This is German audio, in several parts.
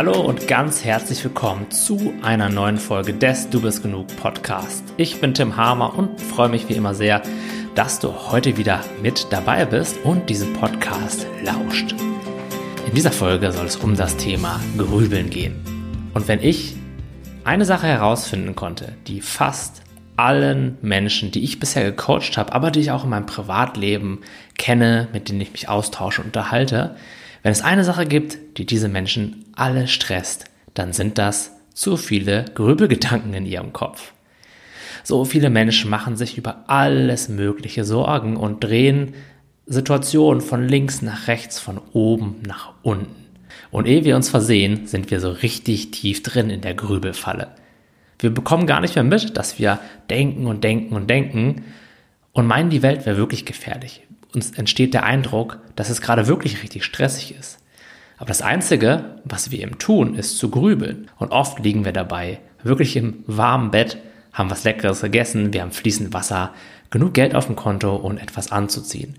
Hallo und ganz herzlich willkommen zu einer neuen Folge des Du bist genug Podcast. Ich bin Tim Hamer und freue mich wie immer sehr, dass du heute wieder mit dabei bist und diesen Podcast lauscht. In dieser Folge soll es um das Thema Grübeln gehen. Und wenn ich eine Sache herausfinden konnte, die fast allen Menschen, die ich bisher gecoacht habe, aber die ich auch in meinem Privatleben kenne, mit denen ich mich austausche und unterhalte, wenn es eine Sache gibt, die diese Menschen alle stresst, dann sind das zu viele Grübelgedanken in ihrem Kopf. So viele Menschen machen sich über alles Mögliche Sorgen und drehen Situationen von links nach rechts, von oben nach unten. Und ehe wir uns versehen, sind wir so richtig tief drin in der Grübelfalle. Wir bekommen gar nicht mehr mit, dass wir denken und denken und denken und meinen, die Welt wäre wirklich gefährlich uns entsteht der Eindruck, dass es gerade wirklich richtig stressig ist. Aber das Einzige, was wir eben tun, ist zu grübeln. Und oft liegen wir dabei wirklich im warmen Bett, haben was Leckeres gegessen, wir haben fließend Wasser, genug Geld auf dem Konto und etwas anzuziehen.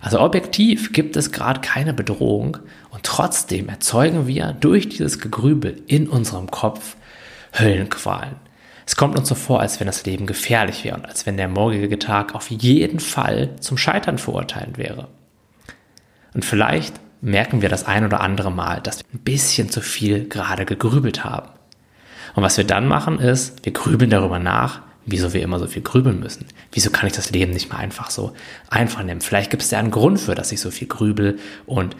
Also objektiv gibt es gerade keine Bedrohung und trotzdem erzeugen wir durch dieses Gegrübel in unserem Kopf Höllenqualen. Es kommt uns so vor, als wenn das Leben gefährlich wäre und als wenn der morgige Tag auf jeden Fall zum Scheitern verurteilt wäre. Und vielleicht merken wir das ein oder andere Mal, dass wir ein bisschen zu viel gerade gegrübelt haben. Und was wir dann machen ist, wir grübeln darüber nach, wieso wir immer so viel grübeln müssen. Wieso kann ich das Leben nicht mal einfach so einfach nehmen? Vielleicht gibt es ja einen Grund für, dass ich so viel grübel. Und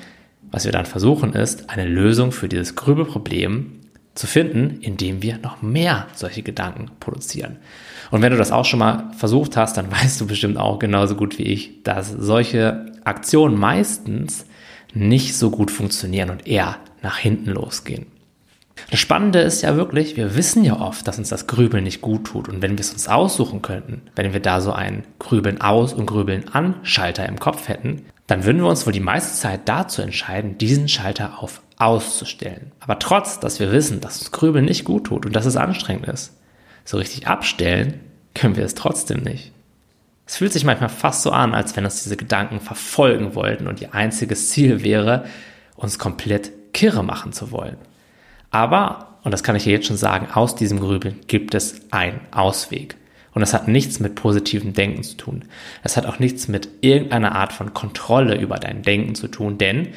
was wir dann versuchen ist, eine Lösung für dieses Grübelproblem zu finden, indem wir noch mehr solche Gedanken produzieren. Und wenn du das auch schon mal versucht hast, dann weißt du bestimmt auch genauso gut wie ich, dass solche Aktionen meistens nicht so gut funktionieren und eher nach hinten losgehen. Das Spannende ist ja wirklich, wir wissen ja oft, dass uns das Grübeln nicht gut tut. Und wenn wir es uns aussuchen könnten, wenn wir da so einen Grübeln aus und Grübeln an Schalter im Kopf hätten, dann würden wir uns wohl die meiste Zeit dazu entscheiden, diesen Schalter auf auszustellen. Aber trotz, dass wir wissen, dass uns Grübeln nicht gut tut und dass es anstrengend ist, so richtig abstellen können wir es trotzdem nicht. Es fühlt sich manchmal fast so an, als wenn uns diese Gedanken verfolgen wollten und ihr einziges Ziel wäre, uns komplett kirre machen zu wollen. Aber, und das kann ich jetzt schon sagen, aus diesem Grübeln gibt es einen Ausweg. Und das hat nichts mit positivem Denken zu tun. Es hat auch nichts mit irgendeiner Art von Kontrolle über dein Denken zu tun, denn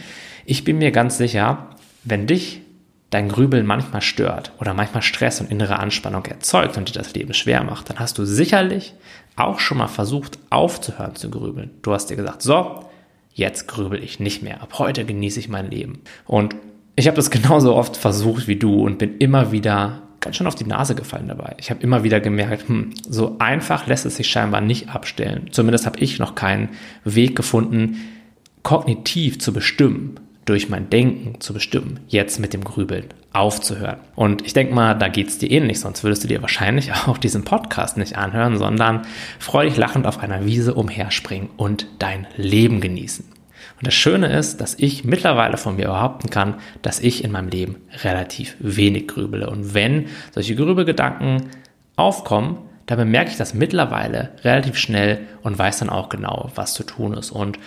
ich bin mir ganz sicher, wenn dich dein Grübeln manchmal stört oder manchmal Stress und innere Anspannung erzeugt und dir das Leben schwer macht, dann hast du sicherlich auch schon mal versucht aufzuhören zu grübeln. Du hast dir gesagt, so, jetzt grübel ich nicht mehr. Ab heute genieße ich mein Leben. Und ich habe das genauso oft versucht wie du und bin immer wieder ganz schön auf die Nase gefallen dabei. Ich habe immer wieder gemerkt, hm, so einfach lässt es sich scheinbar nicht abstellen. Zumindest habe ich noch keinen Weg gefunden, kognitiv zu bestimmen, durch mein Denken zu bestimmen, jetzt mit dem Grübeln aufzuhören. Und ich denke mal, da geht es dir ähnlich, sonst würdest du dir wahrscheinlich auch diesen Podcast nicht anhören, sondern freudig lachend auf einer Wiese umherspringen und dein Leben genießen. Und das Schöne ist, dass ich mittlerweile von mir behaupten kann, dass ich in meinem Leben relativ wenig grübele. Und wenn solche Grübelgedanken aufkommen, dann bemerke ich das mittlerweile relativ schnell und weiß dann auch genau, was zu tun ist. Und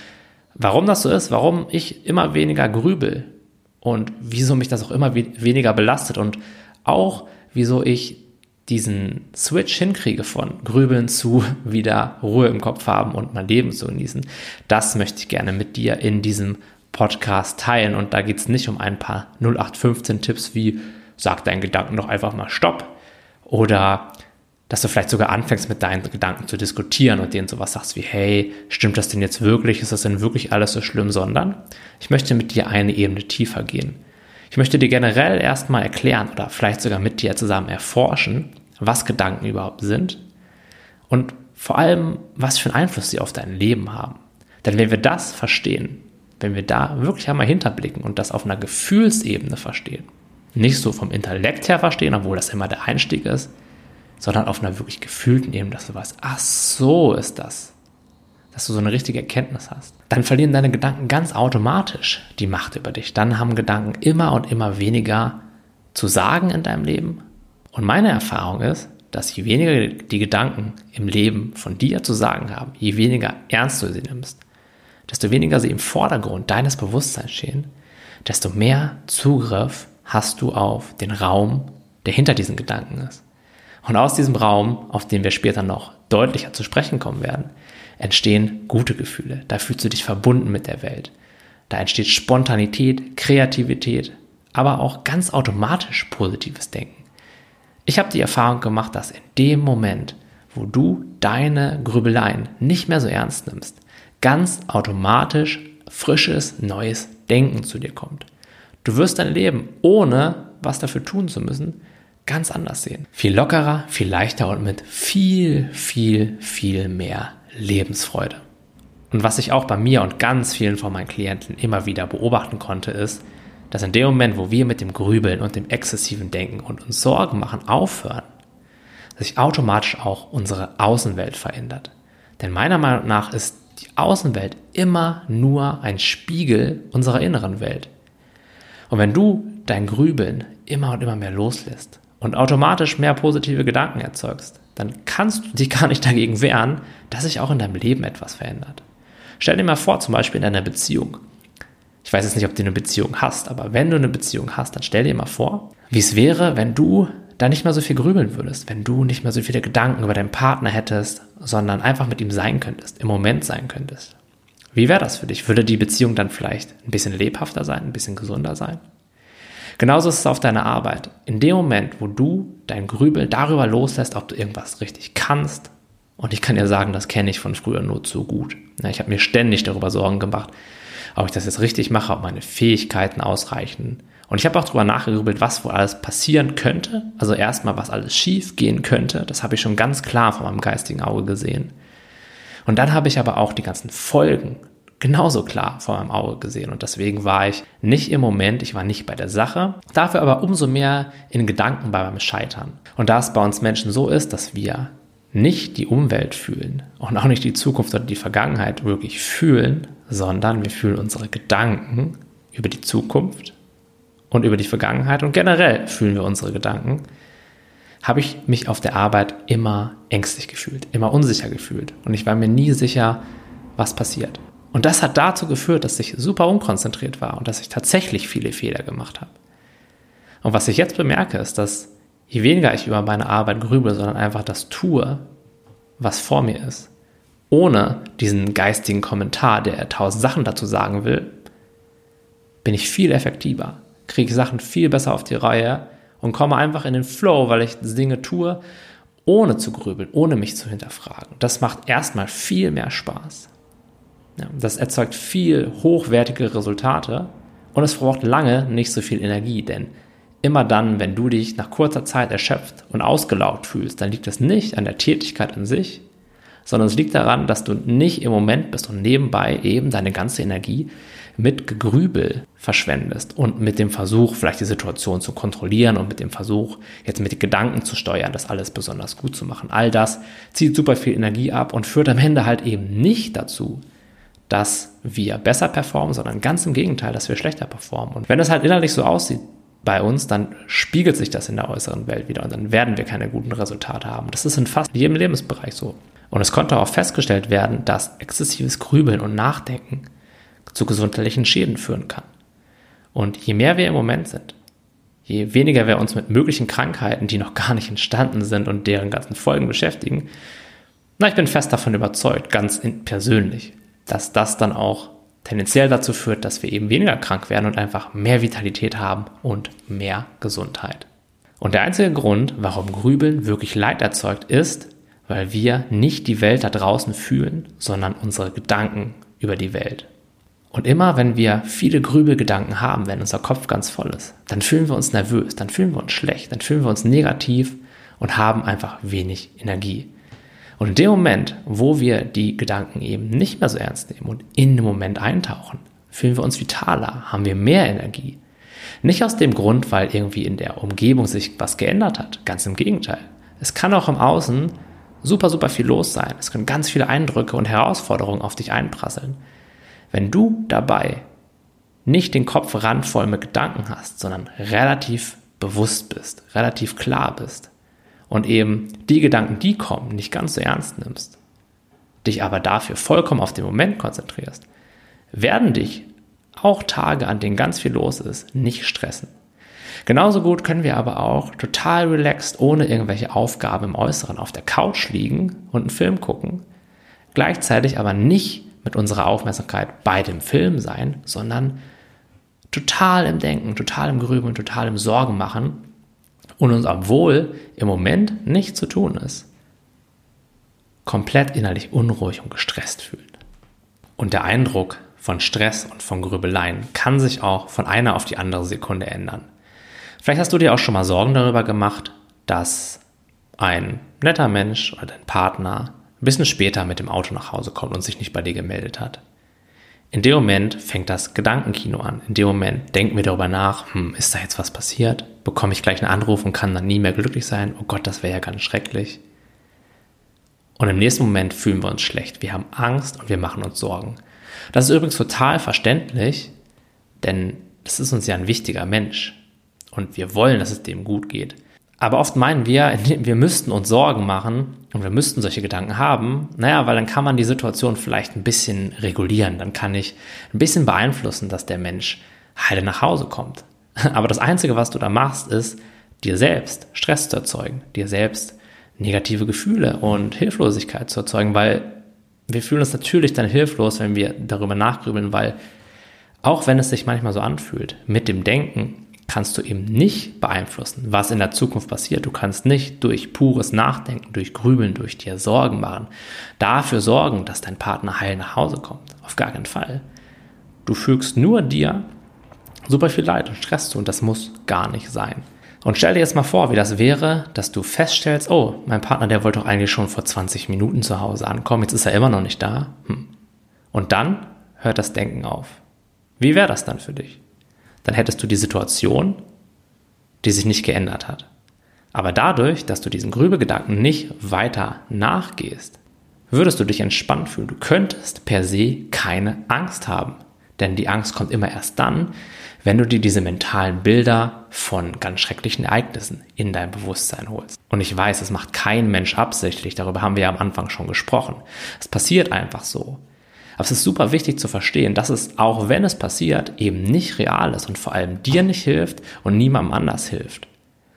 warum das so ist, warum ich immer weniger grübel und wieso mich das auch immer weniger belastet und auch wieso ich diesen Switch hinkriege von Grübeln zu wieder Ruhe im Kopf haben und mein Leben zu genießen, das möchte ich gerne mit dir in diesem Podcast teilen. Und da geht es nicht um ein paar 0815 Tipps wie sag deinen Gedanken doch einfach mal Stopp oder dass du vielleicht sogar anfängst mit deinen Gedanken zu diskutieren und denen sowas sagst wie, hey, stimmt das denn jetzt wirklich? Ist das denn wirklich alles so schlimm? Sondern ich möchte mit dir eine Ebene tiefer gehen. Ich möchte dir generell erstmal erklären oder vielleicht sogar mit dir zusammen erforschen, was Gedanken überhaupt sind und vor allem, was für einen Einfluss sie auf dein Leben haben. Denn wenn wir das verstehen, wenn wir da wirklich einmal hinterblicken und das auf einer Gefühlsebene verstehen, nicht so vom Intellekt her verstehen, obwohl das immer der Einstieg ist, sondern auf einer wirklich gefühlten Ebene, dass du weißt, ach so ist das, dass du so eine richtige Erkenntnis hast, dann verlieren deine Gedanken ganz automatisch die Macht über dich. Dann haben Gedanken immer und immer weniger zu sagen in deinem Leben und meine Erfahrung ist, dass je weniger die Gedanken im Leben von dir zu sagen haben, je weniger ernst du sie nimmst, desto weniger sie im Vordergrund deines Bewusstseins stehen, desto mehr Zugriff hast du auf den Raum, der hinter diesen Gedanken ist. Und aus diesem Raum, auf den wir später noch deutlicher zu sprechen kommen werden, entstehen gute Gefühle. Da fühlst du dich verbunden mit der Welt. Da entsteht Spontanität, Kreativität, aber auch ganz automatisch positives Denken. Ich habe die Erfahrung gemacht, dass in dem Moment, wo du deine Grübeleien nicht mehr so ernst nimmst, ganz automatisch frisches, neues Denken zu dir kommt. Du wirst dein Leben, ohne was dafür tun zu müssen, ganz anders sehen. Viel lockerer, viel leichter und mit viel, viel, viel mehr Lebensfreude. Und was ich auch bei mir und ganz vielen von meinen Klienten immer wieder beobachten konnte, ist, dass in dem Moment, wo wir mit dem Grübeln und dem exzessiven Denken und uns Sorgen machen aufhören, sich automatisch auch unsere Außenwelt verändert. Denn meiner Meinung nach ist die Außenwelt immer nur ein Spiegel unserer inneren Welt. Und wenn du dein Grübeln immer und immer mehr loslässt und automatisch mehr positive Gedanken erzeugst, dann kannst du dich gar nicht dagegen wehren, dass sich auch in deinem Leben etwas verändert. Stell dir mal vor, zum Beispiel in einer Beziehung. Ich weiß jetzt nicht, ob du eine Beziehung hast, aber wenn du eine Beziehung hast, dann stell dir mal vor, wie es wäre, wenn du da nicht mehr so viel grübeln würdest, wenn du nicht mehr so viele Gedanken über deinen Partner hättest, sondern einfach mit ihm sein könntest, im Moment sein könntest. Wie wäre das für dich? Würde die Beziehung dann vielleicht ein bisschen lebhafter sein, ein bisschen gesunder sein? Genauso ist es auf deiner Arbeit. In dem Moment, wo du dein Grübeln darüber loslässt, ob du irgendwas richtig kannst, und ich kann dir sagen, das kenne ich von früher nur zu gut. Ich habe mir ständig darüber Sorgen gemacht, ob ich das jetzt richtig mache, ob meine Fähigkeiten ausreichen. Und ich habe auch darüber nachgegrübelt, was wohl alles passieren könnte. Also erstmal, was alles schief gehen könnte. Das habe ich schon ganz klar von meinem geistigen Auge gesehen. Und dann habe ich aber auch die ganzen Folgen genauso klar vor meinem Auge gesehen. Und deswegen war ich nicht im Moment, ich war nicht bei der Sache, dafür aber umso mehr in Gedanken bei meinem Scheitern. Und da es bei uns Menschen so ist, dass wir nicht die Umwelt fühlen und auch nicht die Zukunft oder die Vergangenheit wirklich fühlen, sondern wir fühlen unsere Gedanken über die Zukunft und über die Vergangenheit und generell fühlen wir unsere Gedanken, habe ich mich auf der Arbeit immer ängstlich gefühlt, immer unsicher gefühlt und ich war mir nie sicher, was passiert. Und das hat dazu geführt, dass ich super unkonzentriert war und dass ich tatsächlich viele Fehler gemacht habe. Und was ich jetzt bemerke, ist, dass je weniger ich über meine Arbeit grübel, sondern einfach das tue, was vor mir ist, ohne diesen geistigen Kommentar, der tausend Sachen dazu sagen will, bin ich viel effektiver, kriege Sachen viel besser auf die Reihe und komme einfach in den Flow, weil ich Dinge tue, ohne zu grübeln, ohne mich zu hinterfragen. Das macht erstmal viel mehr Spaß. Das erzeugt viel hochwertige Resultate und es braucht lange nicht so viel Energie, denn immer dann, wenn du dich nach kurzer Zeit erschöpft und ausgelaugt fühlst, dann liegt es nicht an der Tätigkeit an sich, sondern es liegt daran, dass du nicht im Moment bist und nebenbei eben deine ganze Energie mit Gegrübel verschwendest und mit dem Versuch, vielleicht die Situation zu kontrollieren und mit dem Versuch, jetzt mit Gedanken zu steuern, das alles besonders gut zu machen. All das zieht super viel Energie ab und führt am Ende halt eben nicht dazu, dass wir besser performen, sondern ganz im Gegenteil, dass wir schlechter performen. Und wenn es halt innerlich so aussieht bei uns, dann spiegelt sich das in der äußeren Welt wieder und dann werden wir keine guten Resultate haben. Das ist in fast jedem Lebensbereich so. Und es konnte auch festgestellt werden, dass exzessives Grübeln und Nachdenken zu gesundheitlichen Schäden führen kann. Und je mehr wir im Moment sind, je weniger wir uns mit möglichen Krankheiten, die noch gar nicht entstanden sind und deren ganzen Folgen beschäftigen, na, ich bin fest davon überzeugt, ganz persönlich, dass das dann auch tendenziell dazu führt, dass wir eben weniger krank werden und einfach mehr Vitalität haben und mehr Gesundheit. Und der einzige Grund, warum Grübeln wirklich Leid erzeugt, ist, weil wir nicht die Welt da draußen fühlen, sondern unsere Gedanken über die Welt. Und immer wenn wir viele Grübelgedanken haben, wenn unser Kopf ganz voll ist, dann fühlen wir uns nervös, dann fühlen wir uns schlecht, dann fühlen wir uns negativ und haben einfach wenig Energie. Und in dem Moment, wo wir die Gedanken eben nicht mehr so ernst nehmen und in den Moment eintauchen, fühlen wir uns vitaler, haben wir mehr Energie. Nicht aus dem Grund, weil irgendwie in der Umgebung sich was geändert hat. Ganz im Gegenteil. Es kann auch im Außen super, super viel los sein. Es können ganz viele Eindrücke und Herausforderungen auf dich einprasseln. Wenn du dabei nicht den Kopf randvoll mit Gedanken hast, sondern relativ bewusst bist, relativ klar bist, und eben die Gedanken, die kommen, nicht ganz so ernst nimmst, dich aber dafür vollkommen auf den Moment konzentrierst, werden dich auch Tage, an denen ganz viel los ist, nicht stressen. Genauso gut können wir aber auch total relaxed, ohne irgendwelche Aufgaben im Äußeren auf der Couch liegen und einen Film gucken, gleichzeitig aber nicht mit unserer Aufmerksamkeit bei dem Film sein, sondern total im Denken, total im Grübeln, total im Sorgen machen und uns, obwohl im Moment nichts zu tun ist, komplett innerlich unruhig und gestresst fühlen. Und der Eindruck von Stress und von Grübeleien kann sich auch von einer auf die andere Sekunde ändern. Vielleicht hast du dir auch schon mal Sorgen darüber gemacht, dass ein netter Mensch oder dein Partner ein bisschen später mit dem Auto nach Hause kommt und sich nicht bei dir gemeldet hat. In dem Moment fängt das Gedankenkino an. In dem Moment denken wir darüber nach, hm, ist da jetzt was passiert? Bekomme ich gleich einen Anruf und kann dann nie mehr glücklich sein? Oh Gott, das wäre ja ganz schrecklich. Und im nächsten Moment fühlen wir uns schlecht. Wir haben Angst und wir machen uns Sorgen. Das ist übrigens total verständlich, denn das ist uns ja ein wichtiger Mensch. Und wir wollen, dass es dem gut geht. Aber oft meinen wir, wir müssten uns Sorgen machen und wir müssten solche Gedanken haben. Naja, weil dann kann man die Situation vielleicht ein bisschen regulieren. Dann kann ich ein bisschen beeinflussen, dass der Mensch heile nach Hause kommt. Aber das Einzige, was du da machst, ist, dir selbst Stress zu erzeugen, dir selbst negative Gefühle und Hilflosigkeit zu erzeugen, weil wir fühlen uns natürlich dann hilflos, wenn wir darüber nachgrübeln, weil auch wenn es sich manchmal so anfühlt, mit dem Denken kannst du eben nicht beeinflussen, was in der Zukunft passiert. Du kannst nicht durch pures Nachdenken, durch Grübeln, durch dir Sorgen machen, dafür sorgen, dass dein Partner heil nach Hause kommt. Auf gar keinen Fall. Du fügst nur dir super viel Leid und Stress zu und das muss gar nicht sein. Und stell dir jetzt mal vor, wie das wäre, dass du feststellst, oh, mein Partner, der wollte doch eigentlich schon vor 20 Minuten zu Hause ankommen, jetzt ist er immer noch nicht da. Hm. Und dann hört das Denken auf. Wie wäre das dann für dich? Dann hättest du die Situation, die sich nicht geändert hat. Aber dadurch, dass du diesen Grübegedanken nicht weiter nachgehst, würdest du dich entspannt fühlen. Du könntest per se keine Angst haben. Denn die Angst kommt immer erst dann, wenn du dir diese mentalen Bilder von ganz schrecklichen Ereignissen in dein Bewusstsein holst. Und ich weiß, es macht kein Mensch absichtlich, darüber haben wir ja am Anfang schon gesprochen. Es passiert einfach so. Aber es ist super wichtig zu verstehen, dass es, auch wenn es passiert, eben nicht real ist und vor allem dir nicht hilft und niemandem anders hilft.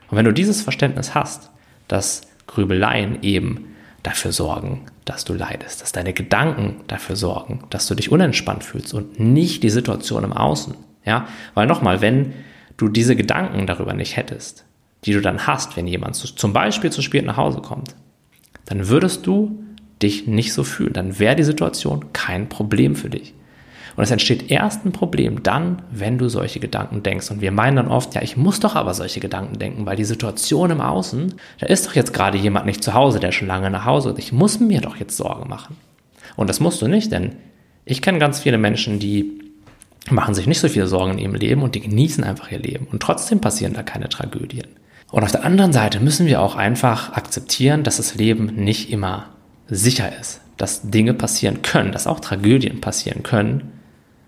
Und wenn du dieses Verständnis hast, dass Grübeleien eben dafür sorgen, dass du leidest, dass deine Gedanken dafür sorgen, dass du dich unentspannt fühlst und nicht die Situation im Außen. Ja, weil nochmal, wenn du diese Gedanken darüber nicht hättest, die du dann hast, wenn jemand zum Beispiel zu spät nach Hause kommt, dann würdest du dich nicht so fühlen. Dann wäre die Situation kein Problem für dich. Und es entsteht erst ein Problem dann, wenn du solche Gedanken denkst. Und wir meinen dann oft, ja, ich muss doch aber solche Gedanken denken, weil die Situation im Außen, da ist doch jetzt gerade jemand nicht zu Hause, der schon lange nach Hause ist. Ich muss mir doch jetzt Sorge machen. Und das musst du nicht, denn ich kenne ganz viele Menschen, die machen sich nicht so viele Sorgen in ihrem Leben und die genießen einfach ihr Leben. Und trotzdem passieren da keine Tragödien. Und auf der anderen Seite müssen wir auch einfach akzeptieren, dass das Leben nicht immer sicher ist, dass Dinge passieren können, dass auch Tragödien passieren können,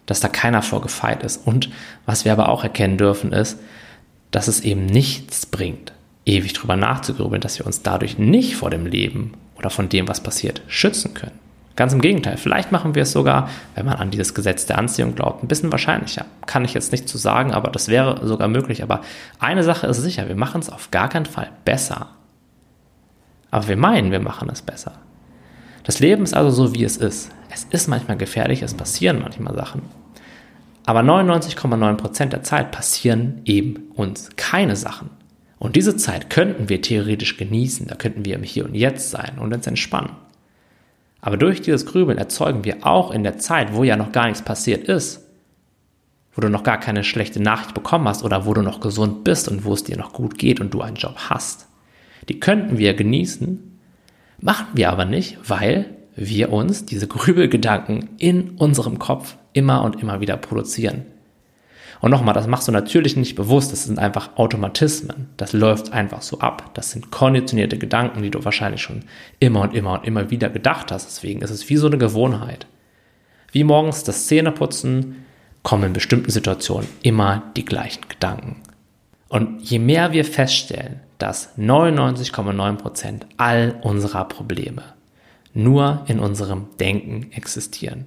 dass da keiner vor gefeit ist. Und was wir aber auch erkennen dürfen, ist, dass es eben nichts bringt, ewig drüber nachzugrübeln, dass wir uns dadurch nicht vor dem Leben oder von dem, was passiert, schützen können. Ganz im Gegenteil, vielleicht machen wir es sogar, wenn man an dieses Gesetz der Anziehung glaubt, ein bisschen wahrscheinlicher. Kann ich jetzt nicht zu sagen, aber das wäre sogar möglich. Aber eine Sache ist sicher, wir machen es auf gar keinen Fall besser. Aber wir meinen, wir machen es besser. Das Leben ist also so, wie es ist. Es ist manchmal gefährlich, es passieren manchmal Sachen. Aber 99,9% der Zeit passieren eben uns keine Sachen. Und diese Zeit könnten wir theoretisch genießen, da könnten wir im Hier und Jetzt sein und uns entspannen. Aber durch dieses Grübeln erzeugen wir auch in der Zeit, wo ja noch gar nichts passiert ist, wo du noch gar keine schlechte Nachricht bekommen hast oder wo du noch gesund bist und wo es dir noch gut geht und du einen Job hast, die könnten wir genießen, Machen wir aber nicht, weil wir uns diese Grübelgedanken in unserem Kopf immer und immer wieder produzieren. Und nochmal, das machst du natürlich nicht bewusst, das sind einfach Automatismen. Das läuft einfach so ab. Das sind konditionierte Gedanken, die du wahrscheinlich schon immer und immer und immer wieder gedacht hast. Deswegen ist es wie so eine Gewohnheit. Wie morgens das Zähneputzen kommen in bestimmten Situationen immer die gleichen Gedanken. Und je mehr wir feststellen, dass 99,9% all unserer Probleme nur in unserem Denken existieren,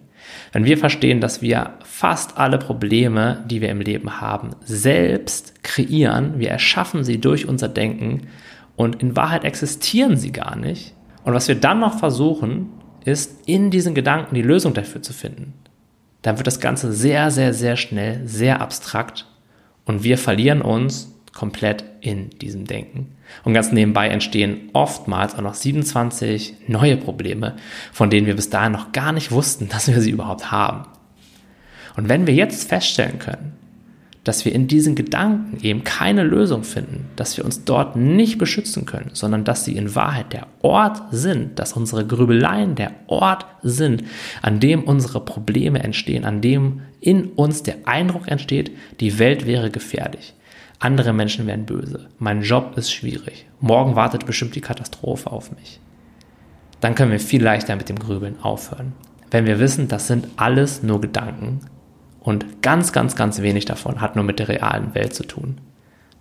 Wenn wir verstehen, dass wir fast alle Probleme, die wir im Leben haben, selbst kreieren, wir erschaffen sie durch unser Denken und in Wahrheit existieren sie gar nicht. Und was wir dann noch versuchen, ist in diesen Gedanken die Lösung dafür zu finden. Dann wird das Ganze sehr, sehr, sehr schnell, sehr abstrakt und wir verlieren uns komplett in diesem Denken. Und ganz nebenbei entstehen oftmals auch noch 27 neue Probleme, von denen wir bis dahin noch gar nicht wussten, dass wir sie überhaupt haben. Und wenn wir jetzt feststellen können, dass wir in diesen Gedanken eben keine Lösung finden, dass wir uns dort nicht beschützen können, sondern dass sie in Wahrheit der Ort sind, dass unsere Grübeleien der Ort sind, an dem unsere Probleme entstehen, an dem in uns der Eindruck entsteht, die Welt wäre gefährlich. Andere Menschen werden böse. Mein Job ist schwierig. Morgen wartet bestimmt die Katastrophe auf mich. Dann können wir viel leichter mit dem Grübeln aufhören. Wenn wir wissen, das sind alles nur Gedanken und ganz, ganz, ganz wenig davon hat nur mit der realen Welt zu tun,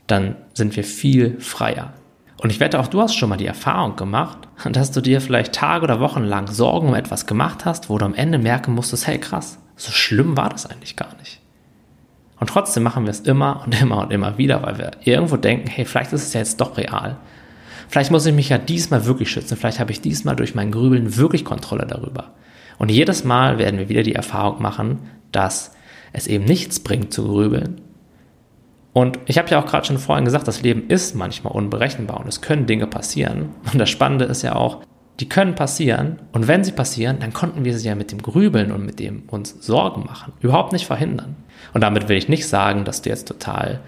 dann sind wir viel freier. Und ich wette, auch du hast schon mal die Erfahrung gemacht, dass du dir vielleicht Tage oder Wochen lang Sorgen um etwas gemacht hast, wo du am Ende merken musstest, hey krass, so schlimm war das eigentlich gar nicht. Und trotzdem machen wir es immer und immer und immer wieder, weil wir irgendwo denken, hey, vielleicht ist es ja jetzt doch real. Vielleicht muss ich mich ja diesmal wirklich schützen. Vielleicht habe ich diesmal durch mein Grübeln wirklich Kontrolle darüber. Und jedes Mal werden wir wieder die Erfahrung machen, dass es eben nichts bringt zu grübeln. Und ich habe ja auch gerade schon vorhin gesagt, das Leben ist manchmal unberechenbar und es können Dinge passieren. Und das Spannende ist ja auch, die können passieren und wenn sie passieren, dann konnten wir sie ja mit dem Grübeln und mit dem uns Sorgen machen überhaupt nicht verhindern. Und damit will ich nicht sagen, dass du jetzt total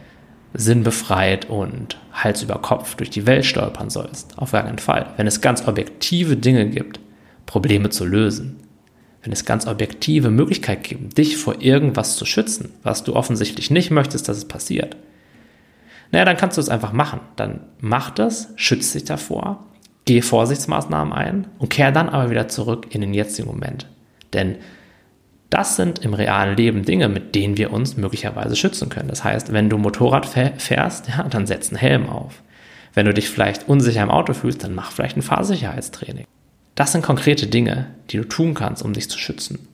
sinnbefreit und Hals über Kopf durch die Welt stolpern sollst. Auf gar keinen Fall. Wenn es ganz objektive Dinge gibt, Probleme zu lösen, wenn es ganz objektive Möglichkeiten gibt, dich vor irgendwas zu schützen, was du offensichtlich nicht möchtest, dass es passiert, naja, dann kannst du es einfach machen. Dann mach das, schütze dich davor, geh Vorsichtsmaßnahmen ein und kehr dann aber wieder zurück in den jetzigen Moment. Denn das sind im realen Leben Dinge, mit denen wir uns möglicherweise schützen können. Das heißt, wenn du Motorrad fährst, ja, dann setz einen Helm auf. Wenn du dich vielleicht unsicher im Auto fühlst, dann mach vielleicht ein Fahrsicherheitstraining. Das sind konkrete Dinge, die du tun kannst, um dich zu schützen.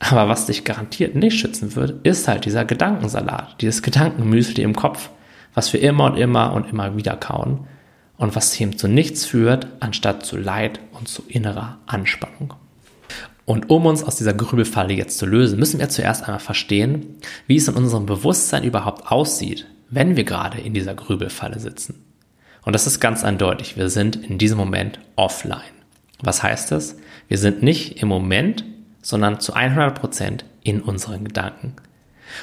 Aber was dich garantiert nicht schützen wird, ist halt dieser Gedankensalat, dieses Gedankenmüsli im Kopf, was wir immer und immer und immer wieder kauen und was eben zu nichts führt, anstatt zu Leid und zu innerer Anspannung. Und um uns aus dieser Grübelfalle jetzt zu lösen, müssen wir zuerst einmal verstehen, wie es in unserem Bewusstsein überhaupt aussieht, wenn wir gerade in dieser Grübelfalle sitzen. Und das ist ganz eindeutig, wir sind in diesem Moment offline. Was heißt das? Wir sind nicht im Moment, sondern zu 100 Prozent in unseren Gedanken.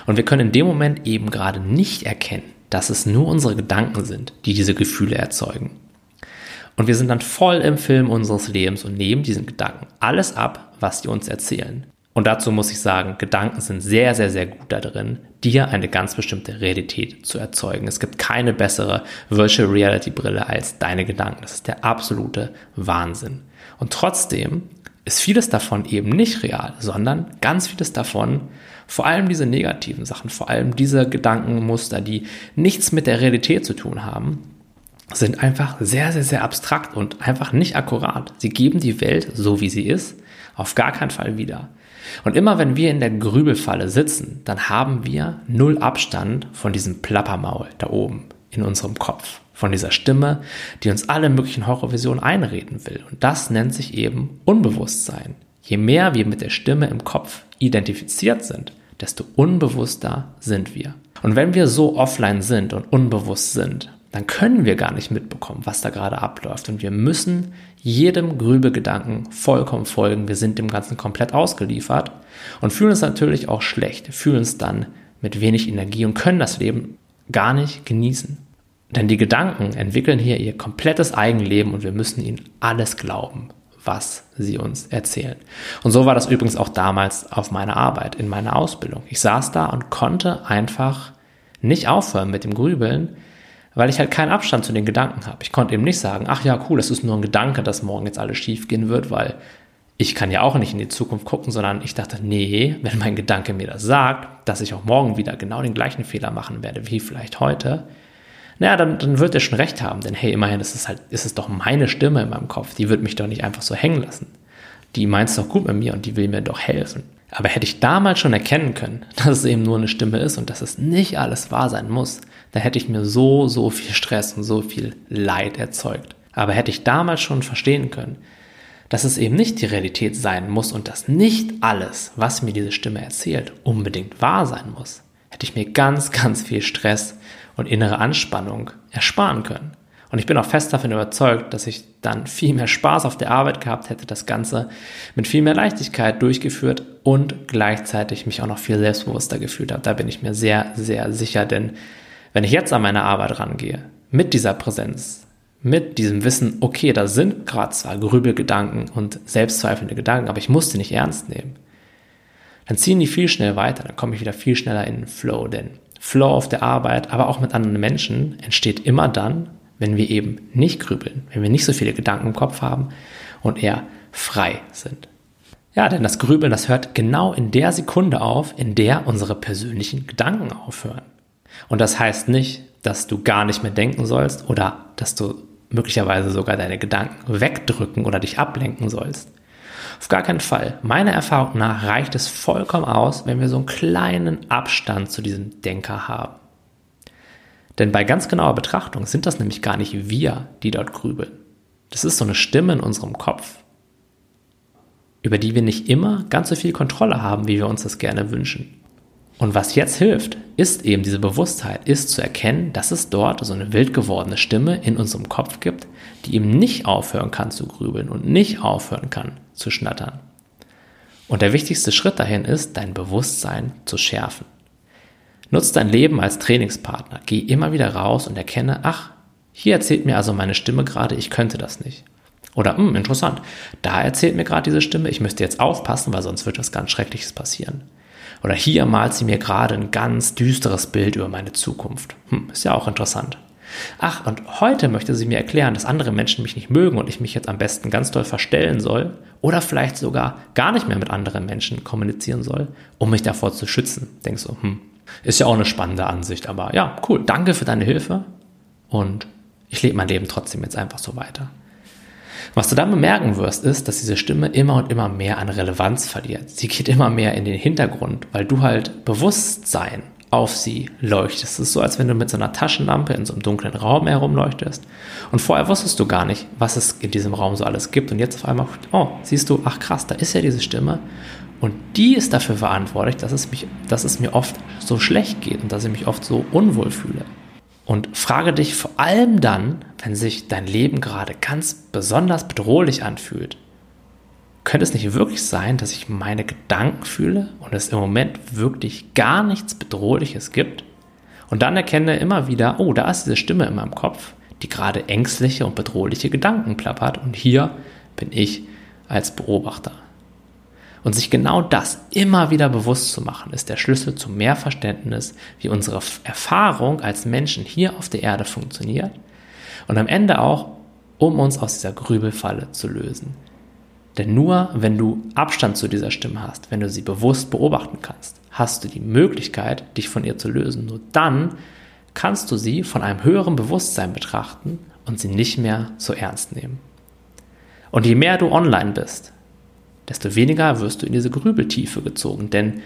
Und wir können in dem Moment eben gerade nicht erkennen, dass es nur unsere Gedanken sind, die diese Gefühle erzeugen. Und wir sind dann voll im Film unseres Lebens und nehmen diesen Gedanken alles ab, was die uns erzählen. Und dazu muss ich sagen, Gedanken sind sehr, sehr, sehr gut darin, dir eine ganz bestimmte Realität zu erzeugen. Es gibt keine bessere Virtual Reality Brille als deine Gedanken. Das ist der absolute Wahnsinn. Und trotzdem ist vieles davon eben nicht real, sondern ganz vieles davon, vor allem diese negativen Sachen, vor allem diese Gedankenmuster, die nichts mit der Realität zu tun haben, sind einfach sehr, sehr, sehr abstrakt und einfach nicht akkurat. Sie geben die Welt so, wie sie ist, auf gar keinen Fall wieder. Und immer wenn wir in der Grübelfalle sitzen, dann haben wir null Abstand von diesem Plappermaul da oben in unserem Kopf. Von dieser Stimme, die uns alle möglichen Horrorvisionen einreden will. Und das nennt sich eben Unbewusstsein. Je mehr wir mit der Stimme im Kopf identifiziert sind, desto unbewusster sind wir. Und wenn wir so offline sind und unbewusst sind, dann können wir gar nicht mitbekommen, was da gerade abläuft. Und wir müssen jedem Grübegedanken vollkommen folgen. Wir sind dem Ganzen komplett ausgeliefert und fühlen uns natürlich auch schlecht, fühlen uns dann mit wenig Energie und können das Leben gar nicht genießen. Denn die Gedanken entwickeln hier ihr komplettes Eigenleben und wir müssen ihnen alles glauben, was sie uns erzählen. Und so war das übrigens auch damals auf meiner Arbeit, in meiner Ausbildung. Ich saß da und konnte einfach nicht aufhören mit dem Grübeln, weil ich halt keinen Abstand zu den Gedanken habe. Ich konnte eben nicht sagen, ach ja, cool, das ist nur ein Gedanke, dass morgen jetzt alles schief gehen wird, weil ich kann ja auch nicht in die Zukunft gucken, sondern ich dachte, nee, wenn mein Gedanke mir das sagt, dass ich auch morgen wieder genau den gleichen Fehler machen werde wie vielleicht heute, naja, dann, dann wird er schon recht haben, denn hey, immerhin ist es halt, ist es doch meine Stimme in meinem Kopf, die wird mich doch nicht einfach so hängen lassen. Die meint es doch gut mit mir und die will mir doch helfen. Aber hätte ich damals schon erkennen können, dass es eben nur eine Stimme ist und dass es nicht alles wahr sein muss, dann hätte ich mir so, so viel Stress und so viel Leid erzeugt. Aber hätte ich damals schon verstehen können, dass es eben nicht die Realität sein muss und dass nicht alles, was mir diese Stimme erzählt, unbedingt wahr sein muss, hätte ich mir ganz, ganz viel Stress und innere Anspannung ersparen können. Und ich bin auch fest davon überzeugt, dass ich dann viel mehr Spaß auf der Arbeit gehabt hätte, das Ganze mit viel mehr Leichtigkeit durchgeführt und gleichzeitig mich auch noch viel selbstbewusster gefühlt habe. Da bin ich mir sehr, sehr sicher, denn wenn ich jetzt an meine Arbeit rangehe, mit dieser Präsenz, mit diesem Wissen, okay, da sind gerade zwar Grübelgedanken und selbstzweifelnde Gedanken, aber ich muss die nicht ernst nehmen, dann ziehen die viel schnell weiter, dann komme ich wieder viel schneller in den Flow, denn Flow auf der Arbeit, aber auch mit anderen Menschen entsteht immer dann, wenn wir eben nicht grübeln, wenn wir nicht so viele Gedanken im Kopf haben und eher frei sind. Ja, denn das Grübeln, das hört genau in der Sekunde auf, in der unsere persönlichen Gedanken aufhören. Und das heißt nicht, dass du gar nicht mehr denken sollst oder dass du möglicherweise sogar deine Gedanken wegdrücken oder dich ablenken sollst. Auf gar keinen Fall. Meiner Erfahrung nach reicht es vollkommen aus, wenn wir so einen kleinen Abstand zu diesem Denker haben. Denn bei ganz genauer Betrachtung sind das nämlich gar nicht wir, die dort grübeln. Das ist so eine Stimme in unserem Kopf, über die wir nicht immer ganz so viel Kontrolle haben, wie wir uns das gerne wünschen. Und was jetzt hilft, ist eben diese Bewusstheit, ist zu erkennen, dass es dort so eine wild gewordene Stimme in unserem Kopf gibt, die eben nicht aufhören kann zu grübeln und nicht aufhören kann zu schnattern. Und der wichtigste Schritt dahin ist, dein Bewusstsein zu schärfen. Nutz dein Leben als Trainingspartner. Geh immer wieder raus und erkenne, ach, hier erzählt mir also meine Stimme gerade, ich könnte das nicht. Oder, hm, interessant, da erzählt mir gerade diese Stimme, ich müsste jetzt aufpassen, weil sonst wird was ganz Schreckliches passieren. Oder hier malt sie mir gerade ein ganz düsteres Bild über meine Zukunft. Hm, ist ja auch interessant. Ach, und heute möchte sie mir erklären, dass andere Menschen mich nicht mögen und ich mich jetzt am besten ganz doll verstellen soll oder vielleicht sogar gar nicht mehr mit anderen Menschen kommunizieren soll, um mich davor zu schützen. Denkst du, hm, ist ja auch eine spannende Ansicht, aber ja, cool, danke für deine Hilfe und ich lebe mein Leben trotzdem jetzt einfach so weiter. Was du dann bemerken wirst, ist, dass diese Stimme immer und immer mehr an Relevanz verliert. Sie geht immer mehr in den Hintergrund, weil du halt Bewusstsein auf sie leuchtest. Es ist so, als wenn du mit so einer Taschenlampe in so einem dunklen Raum herumleuchtest. Und vorher wusstest du gar nicht, was es in diesem Raum so alles gibt. Und jetzt auf einmal, oh, siehst du, ach krass, da ist ja diese Stimme. Und die ist dafür verantwortlich, dass es, mich, dass es mir oft so schlecht geht und dass ich mich oft so unwohl fühle. Und frage dich vor allem dann, wenn sich dein Leben gerade ganz besonders bedrohlich anfühlt, könnte es nicht wirklich sein, dass ich meine Gedanken fühle und es im Moment wirklich gar nichts Bedrohliches gibt? Und dann erkenne immer wieder, oh, da ist diese Stimme in meinem Kopf, die gerade ängstliche und bedrohliche Gedanken plappert und hier bin ich als Beobachter. Und sich genau das immer wieder bewusst zu machen, ist der Schlüssel zu mehr Verständnis, wie unsere Erfahrung als Menschen hier auf der Erde funktioniert und am Ende auch, um uns aus dieser Grübelfalle zu lösen. Denn nur wenn du Abstand zu dieser Stimme hast, wenn du sie bewusst beobachten kannst, hast du die Möglichkeit, dich von ihr zu lösen. Nur dann kannst du sie von einem höheren Bewusstsein betrachten und sie nicht mehr so ernst nehmen. Und je mehr du online bist, desto weniger wirst du in diese Grübeltiefe gezogen, denn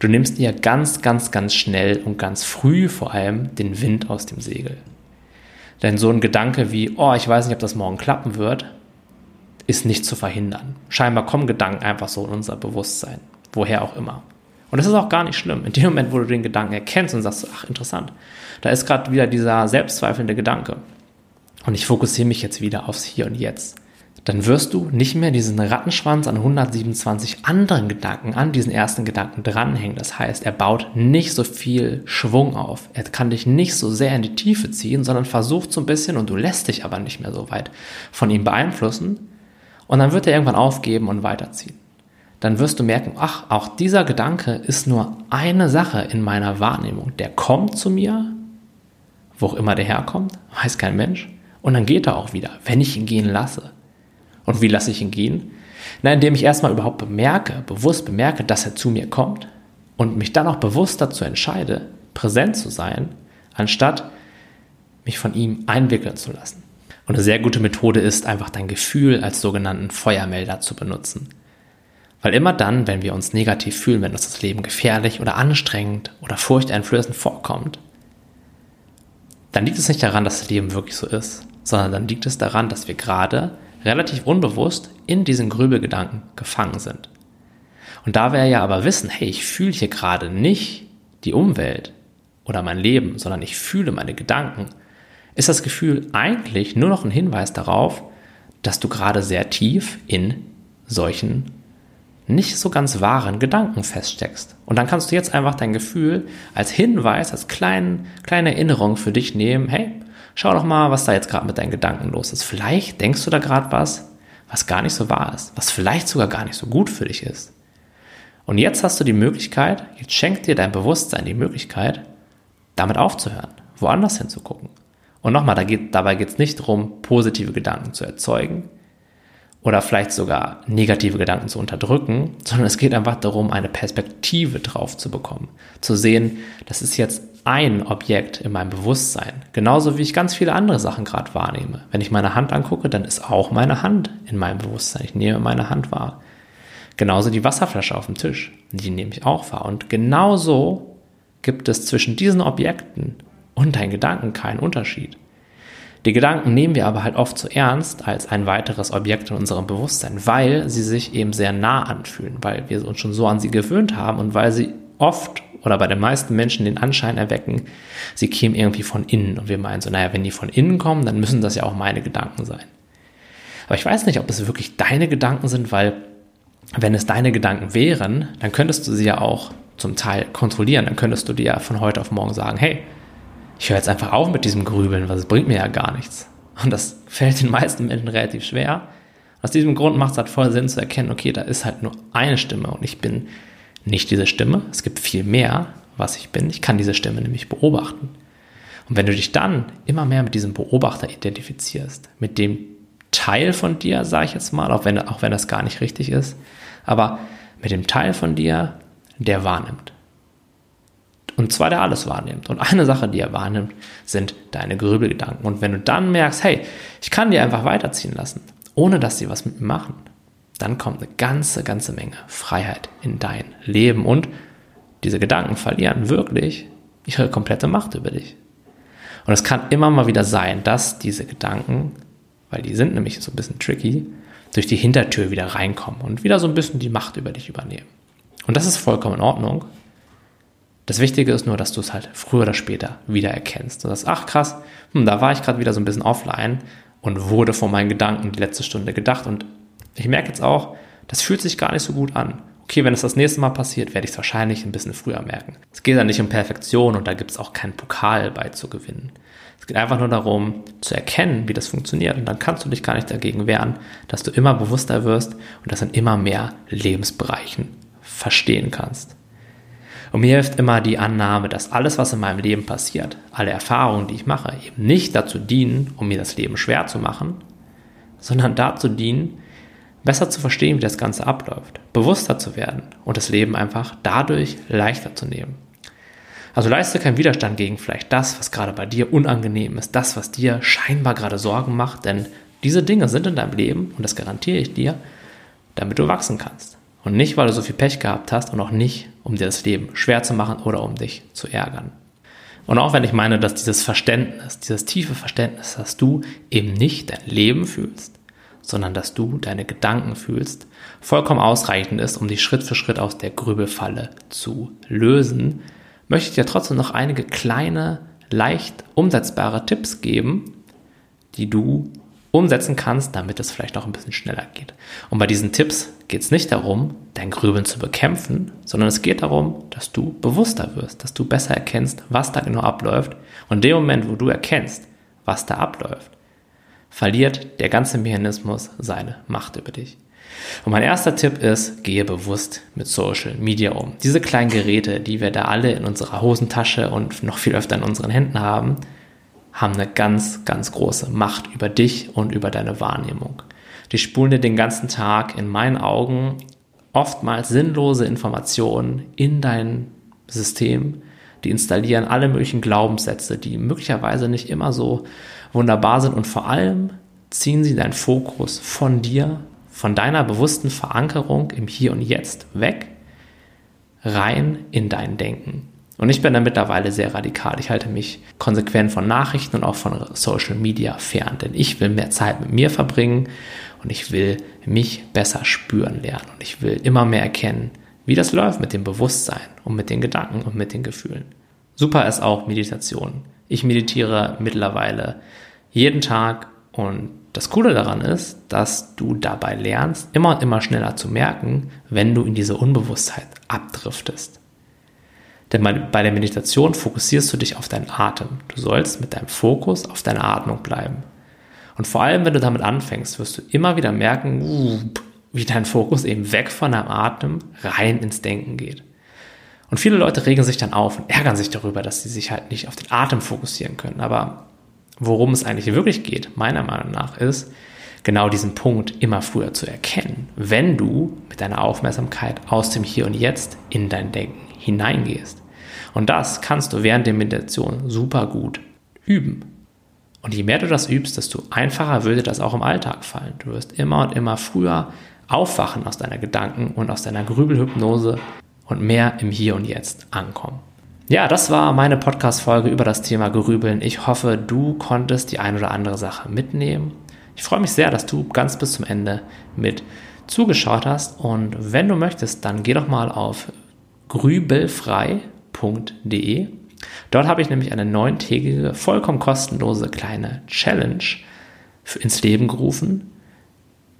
du nimmst dir ganz, ganz, ganz schnell und ganz früh vor allem den Wind aus dem Segel. Denn so ein Gedanke wie, oh, ich weiß nicht, ob das morgen klappen wird, ist nicht zu verhindern. Scheinbar kommen Gedanken einfach so in unser Bewusstsein, woher auch immer. Und das ist auch gar nicht schlimm. In dem Moment, wo du den Gedanken erkennst und sagst, ach interessant, da ist gerade wieder dieser selbstzweifelnde Gedanke. Und ich fokussiere mich jetzt wieder aufs Hier und Jetzt dann wirst du nicht mehr diesen Rattenschwanz an 127 anderen Gedanken an diesen ersten Gedanken dranhängen. Das heißt, er baut nicht so viel Schwung auf. Er kann dich nicht so sehr in die Tiefe ziehen, sondern versucht so ein bisschen und du lässt dich aber nicht mehr so weit von ihm beeinflussen. Und dann wird er irgendwann aufgeben und weiterziehen. Dann wirst du merken, ach, auch dieser Gedanke ist nur eine Sache in meiner Wahrnehmung. Der kommt zu mir, wo auch immer der herkommt, weiß kein Mensch. Und dann geht er auch wieder, wenn ich ihn gehen lasse. Und wie lasse ich ihn gehen? Na, indem ich erstmal überhaupt bemerke, bewusst bemerke, dass er zu mir kommt und mich dann auch bewusst dazu entscheide, präsent zu sein, anstatt mich von ihm einwickeln zu lassen. Und eine sehr gute Methode ist einfach dein Gefühl als sogenannten Feuermelder zu benutzen. Weil immer dann, wenn wir uns negativ fühlen, wenn uns das Leben gefährlich oder anstrengend oder furchteinflößend vorkommt, dann liegt es nicht daran, dass das Leben wirklich so ist, sondern dann liegt es daran, dass wir gerade relativ unbewusst in diesen Grübelgedanken gefangen sind. Und da wir ja aber wissen, hey, ich fühle hier gerade nicht die Umwelt oder mein Leben, sondern ich fühle meine Gedanken, ist das Gefühl eigentlich nur noch ein Hinweis darauf, dass du gerade sehr tief in solchen nicht so ganz wahren Gedanken feststeckst. Und dann kannst du jetzt einfach dein Gefühl als Hinweis, als kleinen, kleine Erinnerung für dich nehmen, hey, schau doch mal, was da jetzt gerade mit deinen Gedanken los ist. Vielleicht denkst du da gerade was, was gar nicht so wahr ist, was vielleicht sogar gar nicht so gut für dich ist. Und jetzt hast du die Möglichkeit, jetzt schenkt dir dein Bewusstsein die Möglichkeit, damit aufzuhören, woanders hinzugucken. Und nochmal, da geht, dabei geht es nicht darum, positive Gedanken zu erzeugen oder vielleicht sogar negative Gedanken zu unterdrücken, sondern es geht einfach darum, eine Perspektive drauf zu bekommen. Zu sehen, das ist jetzt ein Objekt in meinem Bewusstsein. Genauso wie ich ganz viele andere Sachen gerade wahrnehme. Wenn ich meine Hand angucke, dann ist auch meine Hand in meinem Bewusstsein. Ich nehme meine Hand wahr. Genauso die Wasserflasche auf dem Tisch. Die nehme ich auch wahr. Und genauso gibt es zwischen diesen Objekten und deinen Gedanken keinen Unterschied. Die Gedanken nehmen wir aber halt oft zu ernst als ein weiteres Objekt in unserem Bewusstsein, weil sie sich eben sehr nah anfühlen, weil wir uns schon so an sie gewöhnt haben und weil sie oft oder bei den meisten Menschen den Anschein erwecken, sie kämen irgendwie von innen und wir meinen so, naja, wenn die von innen kommen, dann müssen das ja auch meine Gedanken sein. Aber ich weiß nicht, ob es wirklich deine Gedanken sind, weil wenn es deine Gedanken wären, dann könntest du sie ja auch zum Teil kontrollieren. Dann könntest du dir ja von heute auf morgen sagen, hey, ich höre jetzt einfach auf mit diesem Grübeln, weil es bringt mir ja gar nichts. Und das fällt den meisten Menschen relativ schwer. Aus diesem Grund macht es halt voll Sinn zu erkennen, okay, da ist halt nur eine Stimme und ich bin nicht diese Stimme. Es gibt viel mehr, was ich bin. Ich kann diese Stimme nämlich beobachten. Und wenn du dich dann immer mehr mit diesem Beobachter identifizierst, mit dem Teil von dir, sage ich jetzt mal, auch wenn, auch wenn das gar nicht richtig ist, aber mit dem Teil von dir, der wahrnimmt. Und zwar der alles wahrnimmt. Und eine Sache, die er wahrnimmt, sind deine Grübelgedanken. Und wenn du dann merkst, hey, ich kann die einfach weiterziehen lassen, ohne dass sie was mit mir machen, dann kommt eine ganze, ganze Menge Freiheit in dein Leben. Und diese Gedanken verlieren wirklich ihre komplette Macht über dich. Und es kann immer mal wieder sein, dass diese Gedanken, weil die sind nämlich so ein bisschen tricky, durch die Hintertür wieder reinkommen und wieder so ein bisschen die Macht über dich übernehmen. Und das ist vollkommen in Ordnung. Das Wichtige ist nur, dass du es halt früher oder später wieder erkennst. Und das, ach krass, hm, da war ich gerade wieder so ein bisschen offline und wurde von meinen Gedanken die letzte Stunde gedacht. Und ich merke jetzt auch, das fühlt sich gar nicht so gut an. Okay, wenn es das nächste Mal passiert, werde ich es wahrscheinlich ein bisschen früher merken. Es geht ja nicht um Perfektion und da gibt es auch keinen Pokal bei zu gewinnen. Es geht einfach nur darum, zu erkennen, wie das funktioniert. Und dann kannst du dich gar nicht dagegen wehren, dass du immer bewusster wirst und das in immer mehr Lebensbereichen verstehen kannst. Und mir hilft immer die Annahme, dass alles, was in meinem Leben passiert, alle Erfahrungen, die ich mache, eben nicht dazu dienen, um mir das Leben schwer zu machen, sondern dazu dienen, besser zu verstehen, wie das Ganze abläuft, bewusster zu werden und das Leben einfach dadurch leichter zu nehmen. Also leiste keinen Widerstand gegen vielleicht das, was gerade bei dir unangenehm ist, das, was dir scheinbar gerade Sorgen macht, denn diese Dinge sind in deinem Leben, und das garantiere ich dir, damit du wachsen kannst. Und nicht, weil du so viel Pech gehabt hast und auch nicht, um dir das Leben schwer zu machen oder um dich zu ärgern. Und auch wenn ich meine, dass dieses Verständnis, dieses tiefe Verständnis, dass du eben nicht dein Leben fühlst, sondern dass du deine Gedanken fühlst, vollkommen ausreichend ist, um dich Schritt für Schritt aus der Grübelfalle zu lösen, möchte ich dir trotzdem noch einige kleine, leicht umsetzbare Tipps geben, die du umsetzen kannst, damit es vielleicht auch ein bisschen schneller geht. Und bei diesen Tipps geht es nicht darum, dein Grübeln zu bekämpfen, sondern es geht darum, dass du bewusster wirst, dass du besser erkennst, was da genau abläuft. Und in dem Moment, wo du erkennst, was da abläuft, verliert der ganze Mechanismus seine Macht über dich. Und mein erster Tipp ist, gehe bewusst mit Social Media um. Diese kleinen Geräte, die wir da alle in unserer Hosentasche und noch viel öfter in unseren Händen haben, haben eine ganz, ganz große Macht über dich und über deine Wahrnehmung. Die spulen dir den ganzen Tag in meinen Augen oftmals sinnlose Informationen in dein System. Die installieren alle möglichen Glaubenssätze, die möglicherweise nicht immer so wunderbar sind und vor allem ziehen sie deinen Fokus von dir, von deiner bewussten Verankerung im Hier und Jetzt weg, rein in dein Denken. Und ich bin da mittlerweile sehr radikal. Ich halte mich konsequent von Nachrichten und auch von Social Media fern, denn ich will mehr Zeit mit mir verbringen und ich will mich besser spüren lernen und ich will immer mehr erkennen, wie das läuft mit dem Bewusstsein und mit den Gedanken und mit den Gefühlen. Super ist auch Meditation. Ich meditiere mittlerweile jeden Tag und das Coole daran ist, dass du dabei lernst, immer und immer schneller zu merken, wenn du in diese Unbewusstheit abdriftest. Denn bei der Meditation fokussierst du dich auf deinen Atem. Du sollst mit deinem Fokus auf deine Atmung bleiben. Und vor allem, wenn du damit anfängst, wirst du immer wieder merken, wie dein Fokus eben weg von deinem Atem rein ins Denken geht. Und viele Leute regen sich dann auf und ärgern sich darüber, dass sie sich halt nicht auf den Atem fokussieren können. Aber worum es eigentlich wirklich geht, meiner Meinung nach, ist, genau diesen Punkt immer früher zu erkennen, wenn du mit deiner Aufmerksamkeit aus dem Hier und Jetzt in dein Denken hineingehst. Und das kannst du während der Meditation super gut üben. Und je mehr du das übst, desto einfacher würde das auch im Alltag fallen. Du wirst immer und immer früher aufwachen aus deiner Gedanken und aus deiner Grübelhypnose und mehr im Hier und Jetzt ankommen. Ja, das war meine Podcast-Folge über das Thema Grübeln. Ich hoffe, du konntest die ein oder andere Sache mitnehmen. Ich freue mich sehr, dass du ganz bis zum Ende mit zugeschaut hast. Und wenn du möchtest, dann geh doch mal auf grübelfrei.de. Dort habe ich nämlich eine neuntägige, vollkommen kostenlose kleine Challenge ins Leben gerufen,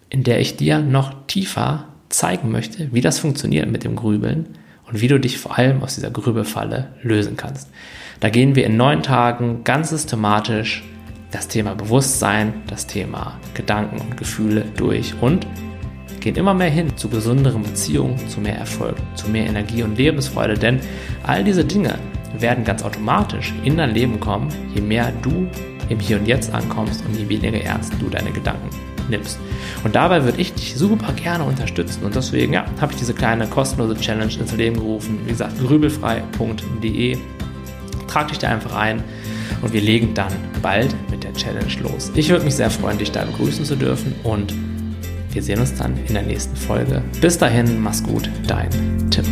in der ich dir noch tiefer zeigen möchte, wie das funktioniert mit dem Grübeln und wie du dich vor allem aus dieser Grübelfalle lösen kannst. Da gehen wir in neun Tagen ganz systematisch das Thema Bewusstsein, das Thema Gedanken und Gefühle durch und gehen immer mehr hin zu gesünderen Beziehungen, zu mehr Erfolg, zu mehr Energie und Lebensfreude, denn all diese Dinge werden ganz automatisch in dein Leben kommen, je mehr du im Hier und Jetzt ankommst und je weniger ernst du deine Gedanken nimmst. Und dabei würde ich dich super gerne unterstützen und deswegen ja, habe ich diese kleine kostenlose Challenge ins Leben gerufen. Wie gesagt, grübelfrei.de. Trag dich da einfach ein und wir legen dann bald mit der Challenge los. Ich würde mich sehr freuen, dich da begrüßen zu dürfen und wir sehen uns dann in der nächsten Folge. Bis dahin, mach's gut, dein Tim.